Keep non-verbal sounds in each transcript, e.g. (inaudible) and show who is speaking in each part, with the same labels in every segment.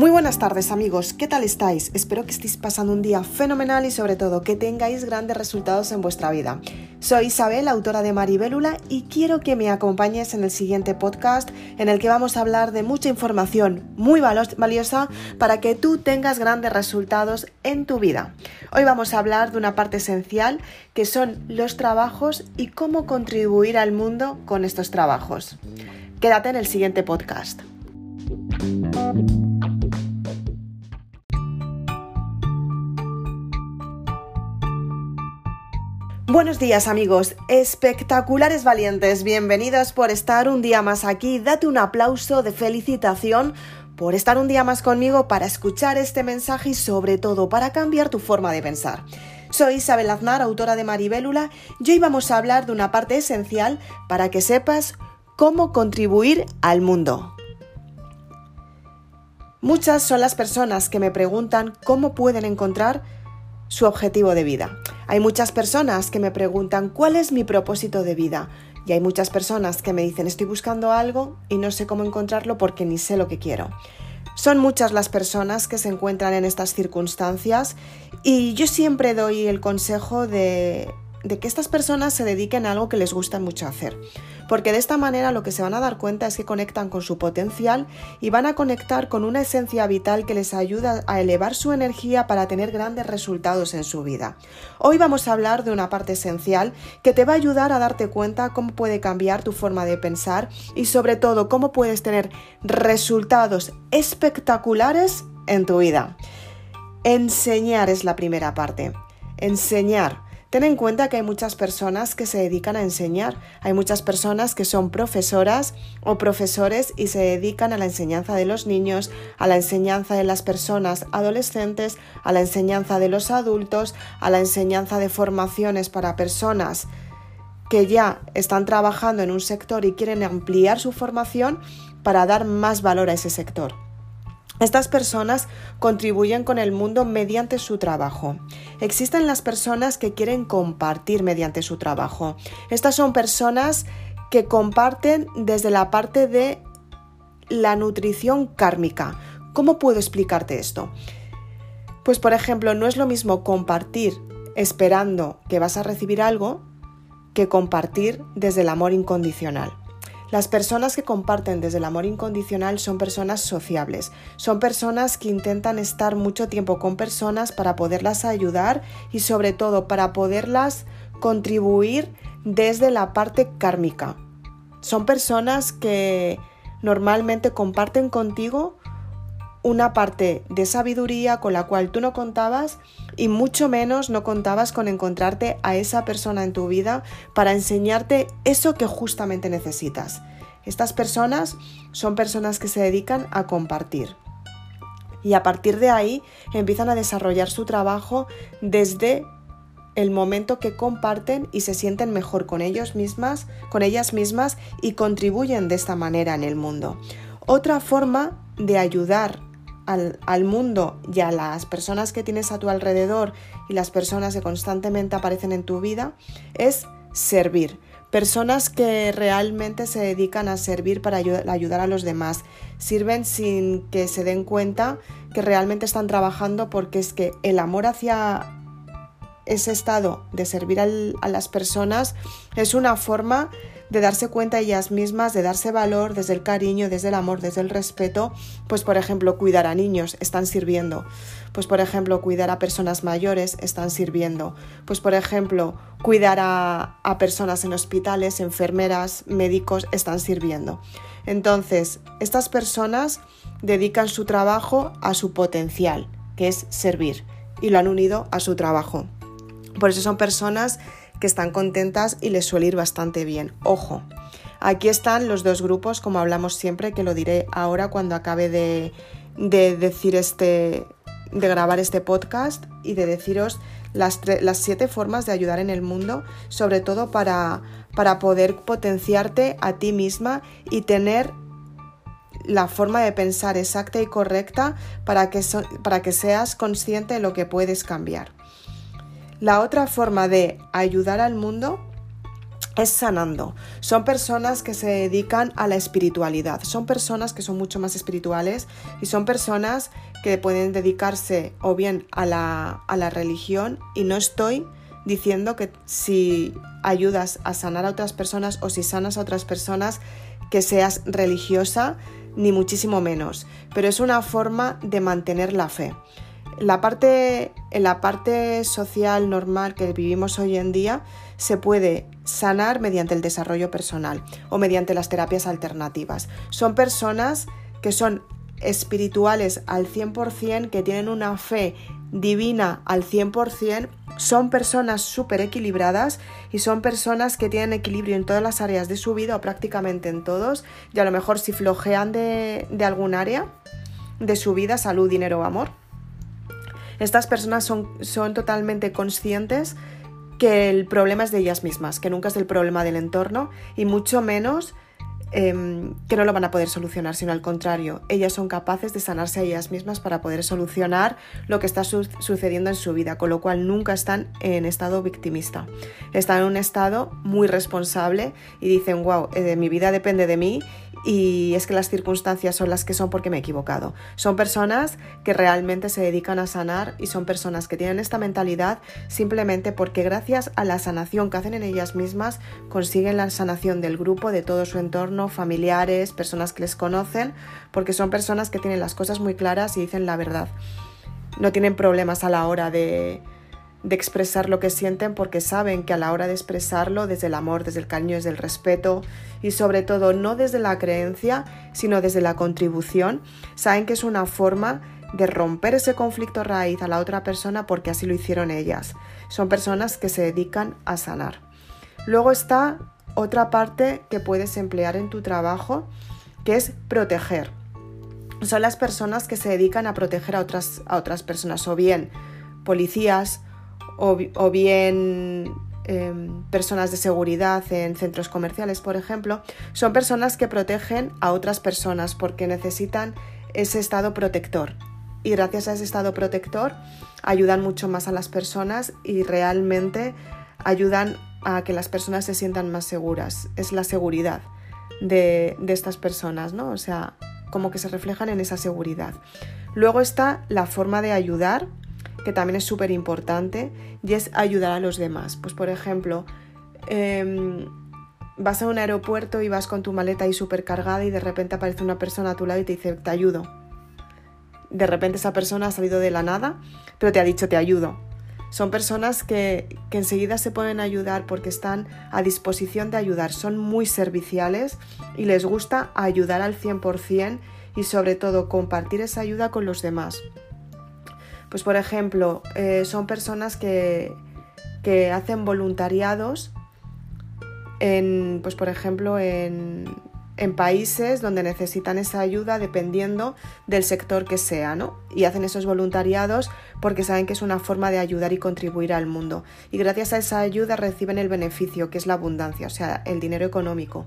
Speaker 1: Muy buenas tardes amigos, ¿qué tal estáis? Espero que estéis pasando un día fenomenal y sobre todo que tengáis grandes resultados en vuestra vida. Soy Isabel, autora de Maribélula, y quiero que me acompañes en el siguiente podcast en el que vamos a hablar de mucha información muy valiosa para que tú tengas grandes resultados en tu vida. Hoy vamos a hablar de una parte esencial que son los trabajos y cómo contribuir al mundo con estos trabajos. Quédate en el siguiente podcast. Buenos días amigos, espectaculares valientes, bienvenidos por estar un día más aquí, date un aplauso de felicitación por estar un día más conmigo para escuchar este mensaje y sobre todo para cambiar tu forma de pensar. Soy Isabel Aznar, autora de Maribélula, y hoy vamos a hablar de una parte esencial para que sepas cómo contribuir al mundo. Muchas son las personas que me preguntan cómo pueden encontrar su objetivo de vida. Hay muchas personas que me preguntan cuál es mi propósito de vida y hay muchas personas que me dicen estoy buscando algo y no sé cómo encontrarlo porque ni sé lo que quiero. Son muchas las personas que se encuentran en estas circunstancias y yo siempre doy el consejo de que estas personas se dediquen a algo que les gusta mucho hacer. Porque de esta manera lo que se van a dar cuenta es que conectan con su potencial y van a conectar con una esencia vital que les ayuda a elevar su energía para tener grandes resultados en su vida. Hoy vamos a hablar de una parte esencial que te va a ayudar a darte cuenta cómo puede cambiar tu forma de pensar y sobre todo cómo puedes tener resultados espectaculares en tu vida. Enseñar es la primera parte. Enseñar Ten en cuenta que hay muchas personas que se dedican a enseñar, hay muchas personas que son profesoras o profesores y se dedican a la enseñanza de los niños, a la enseñanza de las personas adolescentes, a la enseñanza de los adultos, a la enseñanza de formaciones para personas que ya están trabajando en un sector y quieren ampliar su formación para dar más valor a ese sector. Estas personas contribuyen con el mundo mediante su trabajo. Existen las personas que quieren compartir mediante su trabajo. Estas son personas que comparten desde la parte de la nutrición kármica. ¿Cómo puedo explicarte esto? Pues por ejemplo, no es lo mismo compartir esperando que vas a recibir algo que compartir desde el amor incondicional. Las personas que comparten desde el amor incondicional son personas sociables, son personas que intentan estar mucho tiempo con personas para poderlas ayudar y sobre todo para poderlas contribuir desde la parte kármica. Son personas que normalmente comparten contigo una parte de sabiduría con la cual tú no contabas y mucho menos no contabas con encontrarte a esa persona en tu vida para enseñarte eso que justamente necesitas. Estas personas son personas que se dedican a compartir. Y a partir de ahí empiezan a desarrollar su trabajo desde el momento que comparten y se sienten mejor con ellos mismas, con ellas mismas y contribuyen de esta manera en el mundo. Otra forma de ayudar al, mundo y a las personas que tienes a tu alrededor y las personas que constantemente aparecen en tu vida es servir. Personas que realmente se dedican a servir para ayudar a los demás. Sirven sin que se den cuenta que realmente están trabajando porque es que el amor hacia ese estado de servir a las personas es una forma de darse cuenta ellas mismas, de darse valor desde el cariño, desde el amor, desde el respeto, pues por ejemplo cuidar a niños, están sirviendo, pues por ejemplo cuidar a personas mayores, están sirviendo, pues por ejemplo cuidar a, a personas en hospitales, enfermeras, médicos, están sirviendo. Entonces, estas personas dedican su trabajo a su potencial, que es servir, y lo han unido a su trabajo. Por eso son personas que están contentas y les suele ir bastante bien. Ojo, aquí están los dos grupos, como hablamos siempre, que lo diré ahora cuando acabe de, decir este, de grabar este podcast y de deciros las, las, siete formas de ayudar en el mundo, sobre todo para, para poder potenciarte a ti misma y tener la forma de pensar exacta y correcta para que, para que seas consciente de lo que puedes cambiar. La otra forma de ayudar al mundo es sanando. Son personas que se dedican a la espiritualidad, son personas que son mucho más espirituales y son personas que pueden dedicarse o bien a la, religión y no estoy diciendo que si ayudas a sanar a otras personas o si sanas a otras personas que seas religiosa, ni muchísimo menos, pero es una forma de mantener la fe. La parte, la parte social normal que vivimos hoy en día se puede sanar mediante el desarrollo personal o mediante las terapias alternativas. Son personas que son espirituales al 100%, que tienen una fe divina al 100%, son personas súper equilibradas y son personas que tienen equilibrio en todas las áreas de su vida o prácticamente en todos y a lo mejor si flojean de, de algún área de su vida, salud, dinero o amor, estas personas son, son totalmente conscientes que el problema es de ellas mismas, que nunca es el problema del entorno y mucho menos Em, que no lo van a poder solucionar, sino al contrario, ellas son capaces de sanarse a ellas mismas para poder solucionar lo que está sucediendo en su vida, con lo cual nunca están en estado victimista. Están en un estado muy responsable y dicen, wow, eh, mi vida depende de mí y es que las circunstancias son las que son porque me he equivocado. Son personas que realmente se dedican a sanar y son personas que tienen esta mentalidad simplemente porque gracias a la sanación que hacen en ellas mismas consiguen la sanación del grupo, de todo su entorno, familiares, personas que les conocen, porque son personas que tienen las cosas muy claras y dicen la verdad. No tienen problemas a la hora de, de expresar lo que sienten porque saben que a la hora de expresarlo desde el amor, desde el cariño, desde el respeto y sobre todo no desde la creencia, sino desde la contribución, saben que es una forma de romper ese conflicto raíz a la otra persona porque así lo hicieron ellas. Son personas que se dedican a sanar. Luego está otra parte que puedes emplear en tu trabajo, que es proteger. Son las personas que se dedican a proteger a otras, a otras personas, o bien policías, o, bien em, personas de seguridad en centros comerciales, por ejemplo, son personas que protegen a otras personas porque necesitan ese estado protector. Y gracias a ese estado protector ayudan mucho más a las personas y realmente ayudan a que las personas se sientan más seguras. Es la seguridad de, de estas personas, ¿no? O sea, como que se reflejan en esa seguridad. Luego está la forma de ayudar que también es súper importante, y es ayudar a los demás. Pues por ejemplo, em, vas a un aeropuerto y vas con tu maleta ahí súper cargada y de repente aparece una persona a tu lado y te dice, te ayudo. De repente esa persona ha salido de la nada, pero te ha dicho, te ayudo. Son personas que, que enseguida se pueden ayudar porque están a disposición de ayudar, son muy serviciales y les gusta ayudar al 100% y sobre todo compartir esa ayuda con los demás. Pues por ejemplo, eh, son personas que, hacen voluntariados en, pues por ejemplo, en, países donde necesitan esa ayuda dependiendo del sector que sea, ¿no? Y hacen esos voluntariados porque saben que es una forma de ayudar y contribuir al mundo. Y gracias a esa ayuda reciben el beneficio, que es la abundancia, o sea, el dinero económico.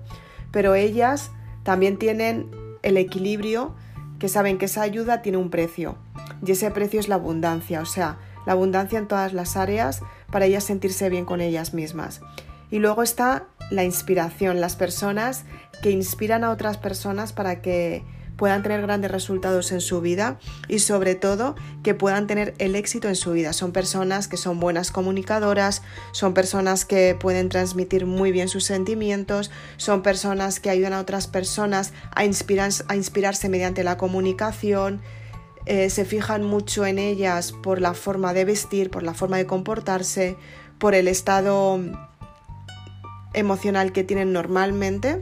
Speaker 1: Pero ellas también tienen el equilibrio que saben que esa ayuda tiene un precio y ese precio es la abundancia, o sea, la abundancia en todas las áreas para ellas sentirse bien con ellas mismas. Y luego está la inspiración, las personas que inspiran a otras personas para que puedan tener grandes resultados en su vida y sobre todo que puedan tener el éxito en su vida. Son personas que son buenas comunicadoras, son personas que pueden transmitir muy bien sus sentimientos, son personas que ayudan a otras personas a, a inspirarse mediante la comunicación, eh, se fijan mucho en ellas por la forma de vestir, por la forma de comportarse, por el estado emocional que tienen normalmente.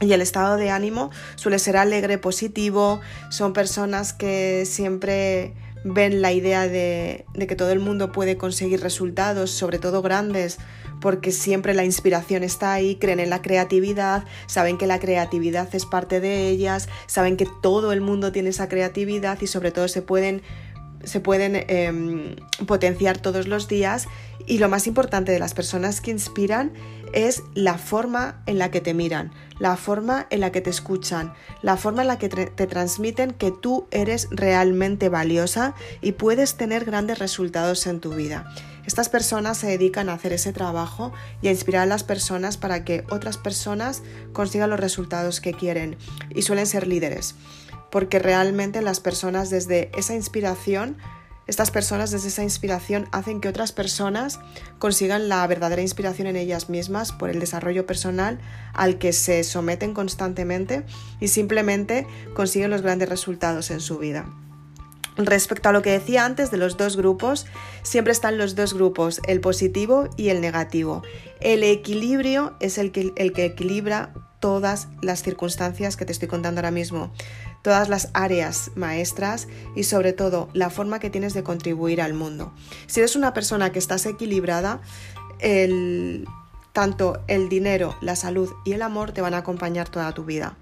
Speaker 1: Y el estado de ánimo suele ser alegre, positivo, son personas que siempre ven la idea de, que todo el mundo puede conseguir resultados, sobre todo grandes, porque siempre la inspiración está ahí, creen en la creatividad, saben que la creatividad es parte de ellas, saben que todo el mundo tiene esa creatividad y sobre todo se pueden se pueden em, potenciar todos los días y lo más importante de las personas que inspiran es la forma en la que te miran, la forma en la que te escuchan, la forma en la que te transmiten que tú eres realmente valiosa y puedes tener grandes resultados en tu vida. Estas personas se dedican a hacer ese trabajo y a inspirar a las personas para que otras personas consigan los resultados que quieren y suelen ser líderes, porque realmente las personas desde esa inspiración estas personas desde esa inspiración hacen que otras personas consigan la verdadera inspiración en ellas mismas por el desarrollo personal al que se someten constantemente y simplemente consiguen los grandes resultados en su vida. Respecto a lo que decía antes de los dos grupos, siempre están los dos grupos, el positivo y el negativo. El equilibrio es el que, el que equilibra todas las circunstancias que te estoy contando ahora mismo todas las áreas maestras y sobre todo la forma que tienes de contribuir al mundo. Si eres una persona que estás equilibrada, el, tanto el dinero, la salud y el amor te van a acompañar toda tu vida.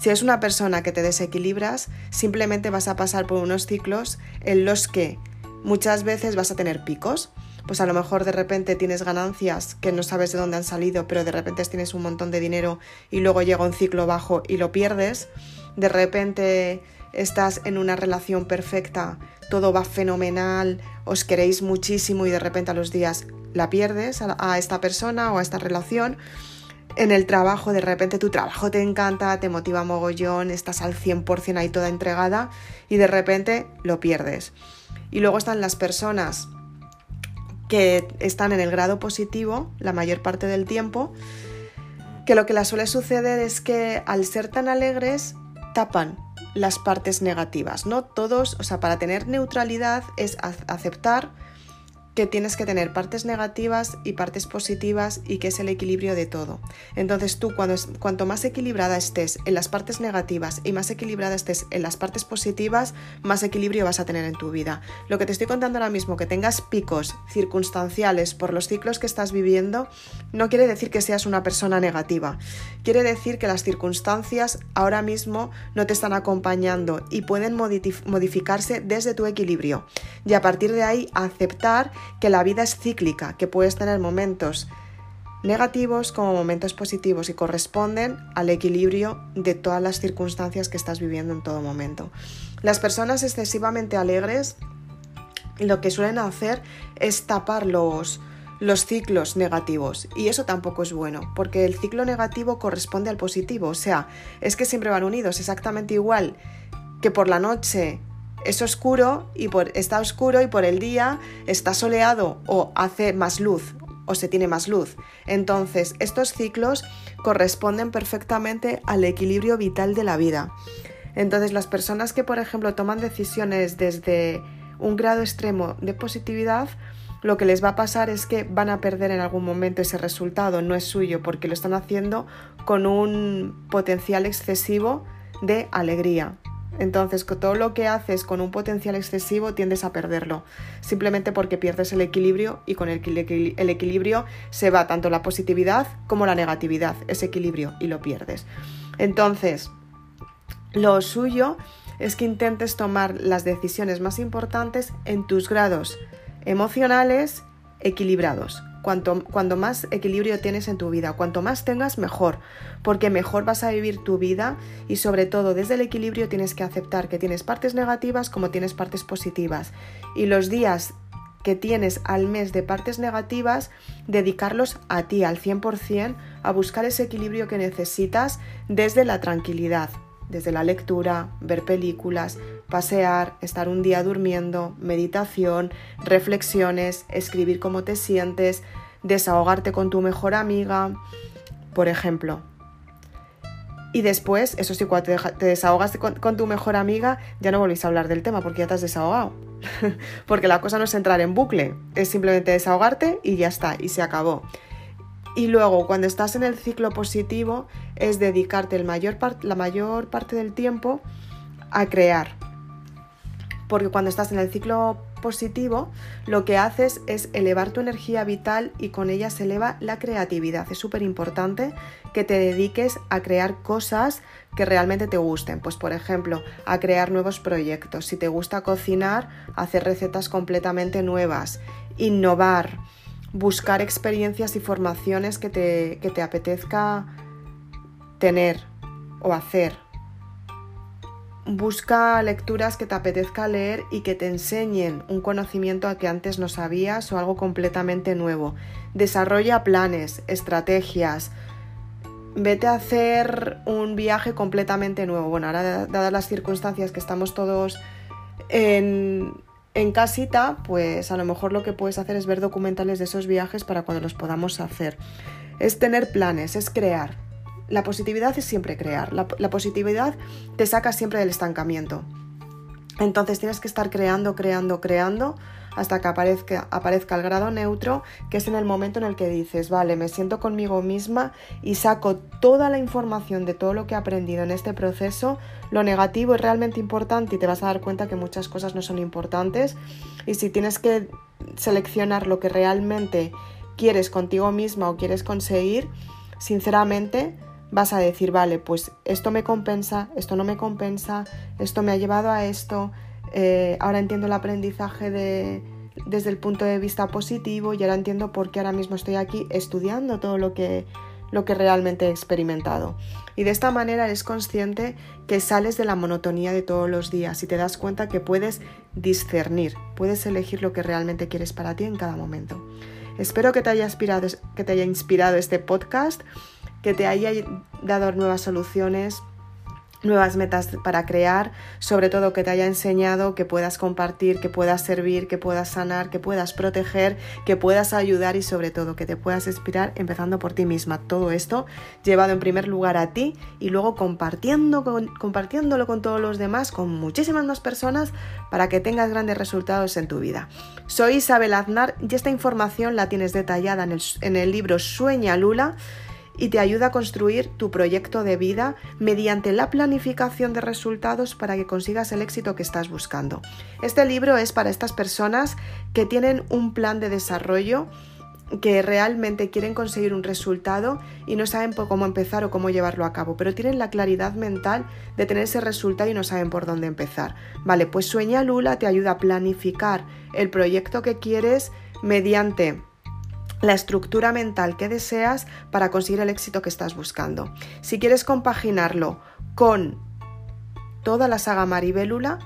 Speaker 1: Si eres una persona que te desequilibras, simplemente vas a pasar por unos ciclos en los que muchas veces vas a tener picos. Pues a lo mejor de repente tienes ganancias que no sabes de dónde han salido, pero de repente tienes un montón de dinero y luego llega un ciclo bajo y lo pierdes de repente estás en una relación perfecta, todo va fenomenal, os queréis muchísimo y de repente a los días la pierdes a, esta persona o a esta relación. En el trabajo, de repente tu trabajo te encanta, te motiva mogollón, estás al 100% ahí toda entregada y de repente lo pierdes. Y luego están las personas que están en el grado positivo la mayor parte del tiempo, que lo que les suele suceder es que al ser tan alegres tapan las partes negativas, ¿no? Todos, o sea, para tener neutralidad es aceptar que tienes que tener partes negativas y partes positivas y que es el equilibrio de todo. Entonces tú cuando, cuanto más equilibrada estés en las partes negativas y más equilibrada estés en las partes positivas, más equilibrio vas a tener en tu vida. Lo que te estoy contando ahora mismo, que tengas picos circunstanciales por los ciclos que estás viviendo, no quiere decir que seas una persona negativa. Quiere decir que las circunstancias ahora mismo no te están acompañando y pueden modificarse desde tu equilibrio. Y a partir de ahí aceptar que la vida es cíclica, que puedes tener momentos negativos como momentos positivos y corresponden al equilibrio de todas las circunstancias que estás viviendo en todo momento. Las personas excesivamente alegres lo que suelen hacer es tapar los, los ciclos negativos y eso tampoco es bueno porque el ciclo negativo corresponde al positivo, o sea, es que siempre van unidos exactamente igual que por la noche es oscuro y por, está oscuro y por el día está soleado o hace más luz o se tiene más luz. Entonces, estos ciclos corresponden perfectamente al equilibrio vital de la vida. Entonces, las personas que, por ejemplo, toman decisiones desde un grado extremo de positividad, lo que les va a pasar es que van a perder en algún momento ese resultado, no es suyo, porque lo están haciendo con un potencial excesivo de alegría. Entonces, todo lo que haces con un potencial excesivo tiendes a perderlo, simplemente porque pierdes el equilibrio y con el, el, equilibrio se va tanto la positividad como la negatividad, ese equilibrio, y lo pierdes. Entonces, lo suyo es que intentes tomar las decisiones más importantes en tus grados emocionales equilibrados cuanto, más equilibrio tienes en tu vida, cuanto más tengas, mejor, porque mejor vas a vivir tu vida y sobre todo desde el equilibrio tienes que aceptar que tienes partes negativas como tienes partes positivas. Y los días que tienes al mes de partes negativas, dedicarlos a ti al 100%, a buscar ese equilibrio que necesitas desde la tranquilidad, desde la lectura, ver películas, pasear, estar un día durmiendo, meditación, reflexiones, escribir cómo te sientes, desahogarte con tu mejor amiga, por ejemplo. Y después, eso sí, cuando te, desahogas con, tu mejor amiga, ya no volvéis a hablar del tema porque ya te has desahogado. (laughs) porque la cosa no es entrar en bucle, es simplemente desahogarte y ya está, y se acabó. Y luego, cuando estás en el ciclo positivo, es dedicarte el mayor la mayor parte del tiempo a crear. Porque cuando estás en el ciclo positivo, lo que haces es elevar tu energía vital y con ella se eleva la creatividad. Es súper importante que te dediques a crear cosas que realmente te gusten. Pues por ejemplo, a crear nuevos proyectos. Si te gusta cocinar, hacer recetas completamente nuevas, innovar, buscar experiencias y formaciones que te, que te apetezca tener o hacer Busca lecturas que te apetezca leer y que te enseñen un conocimiento a que antes no sabías o algo completamente nuevo. Desarrolla planes, estrategias. Vete a hacer un viaje completamente nuevo. Bueno, ahora dadas las circunstancias que estamos todos en, en casita, pues a lo mejor lo que puedes hacer es ver documentales de esos viajes para cuando los podamos hacer. Es tener planes, es crear la positividad es siempre crear, la, positividad te saca siempre del estancamiento. Entonces tienes que estar creando, creando, creando hasta que aparezca, aparezca, el grado neutro, que es en el momento en el que dices, vale, me siento conmigo misma y saco toda la información de todo lo que he aprendido en este proceso. Lo negativo es realmente importante y te vas a dar cuenta que muchas cosas no son importantes. Y si tienes que seleccionar lo que realmente quieres contigo misma o quieres conseguir, sinceramente, vas a decir, vale, pues esto me compensa, esto no me compensa, esto me ha llevado a esto, eh, ahora entiendo el aprendizaje de, desde el punto de vista positivo y ahora entiendo por qué ahora mismo estoy aquí estudiando todo lo que, lo que realmente he experimentado. Y de esta manera eres consciente que sales de la monotonía de todos los días y te das cuenta que puedes discernir, puedes elegir lo que realmente quieres para ti en cada momento. Espero que te haya inspirado, que te haya inspirado este podcast que te haya dado nuevas soluciones, nuevas metas para crear, sobre todo que te haya enseñado que puedas compartir, que puedas servir, que puedas sanar, que puedas proteger, que puedas ayudar y sobre todo que te puedas inspirar empezando por ti misma. Todo esto llevado en primer lugar a ti y luego compartiendo, compartiéndolo con todos los demás, con muchísimas más personas para que tengas grandes resultados en tu vida. Soy Isabel Aznar y esta información la tienes detallada en el, en el libro Sueña Lula y te ayuda a construir tu proyecto de vida mediante la planificación de resultados para que consigas el éxito que estás buscando. Este libro es para estas personas que tienen un plan de desarrollo que realmente quieren conseguir un resultado y no saben por cómo empezar o cómo llevarlo a cabo, pero tienen la claridad mental de tener ese resultado y no saben por dónde empezar. Vale, pues Sueña Lula te ayuda a planificar el proyecto que quieres mediante la estructura mental que deseas para conseguir el éxito que estás buscando. Si quieres compaginarlo con toda la saga Maribélula,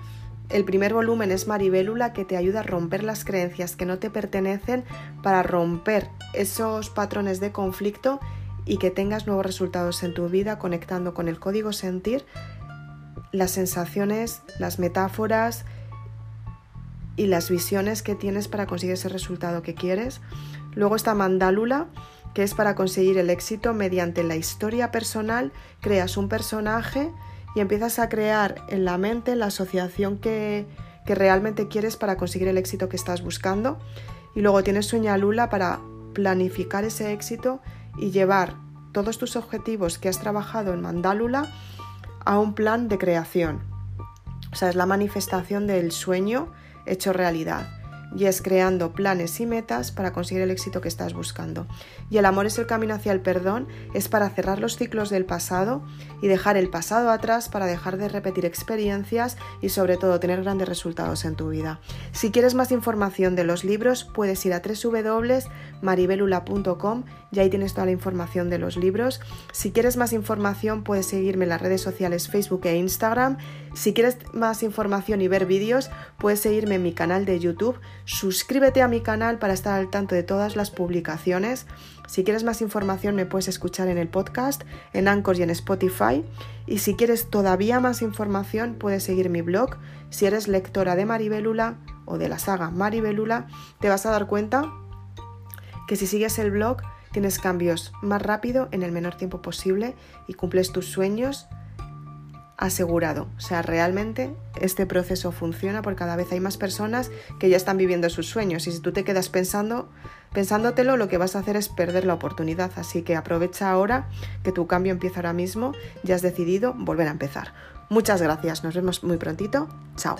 Speaker 1: el primer volumen es Maribélula que te ayuda a romper las creencias que no te pertenecen para romper esos patrones de conflicto y que tengas nuevos resultados en tu vida conectando con el código sentir, las sensaciones, las metáforas y las visiones que tienes para conseguir ese resultado que quieres. Luego está Mandálula, que es para conseguir el éxito mediante la historia personal, creas un personaje y empiezas a crear en la mente la asociación que, que realmente quieres para conseguir el éxito que estás buscando. Y luego tienes Sueña Lula para planificar ese éxito y llevar todos tus objetivos que has trabajado en Mandálula a un plan de creación. O sea, es la manifestación del sueño hecho realidad y es creando planes y metas para conseguir el éxito que estás buscando. Y el amor es el camino hacia el perdón, es para cerrar los ciclos del pasado y dejar el pasado atrás para dejar de repetir experiencias y sobre todo tener grandes resultados en tu vida. Si quieres más información de los libros, puedes ir a www.maribelula.com y ahí tienes toda la información de los libros. Si quieres más información, puedes seguirme en las redes sociales Facebook e Instagram. Si quieres más información y ver vídeos, puedes seguirme en mi canal de YouTube Suscríbete a mi canal para estar al tanto de todas las publicaciones. Si quieres más información me puedes escuchar en el podcast, en Anchor y en Spotify. Y si quieres todavía más información puedes seguir mi blog. Si eres lectora de Maribelula o de la saga Maribelula, te vas a dar cuenta que si sigues el blog tienes cambios más rápido en el menor tiempo posible y cumples tus sueños asegurado. O sea, realmente este proceso funciona porque cada vez hay más personas que ya están viviendo sus sueños y si tú te quedas pensando, pensándotelo, lo que vas a hacer es perder la oportunidad. Así que aprovecha ahora que tu cambio empieza ahora mismo, ya has decidido volver a empezar. Muchas gracias, nos vemos muy prontito. Chao.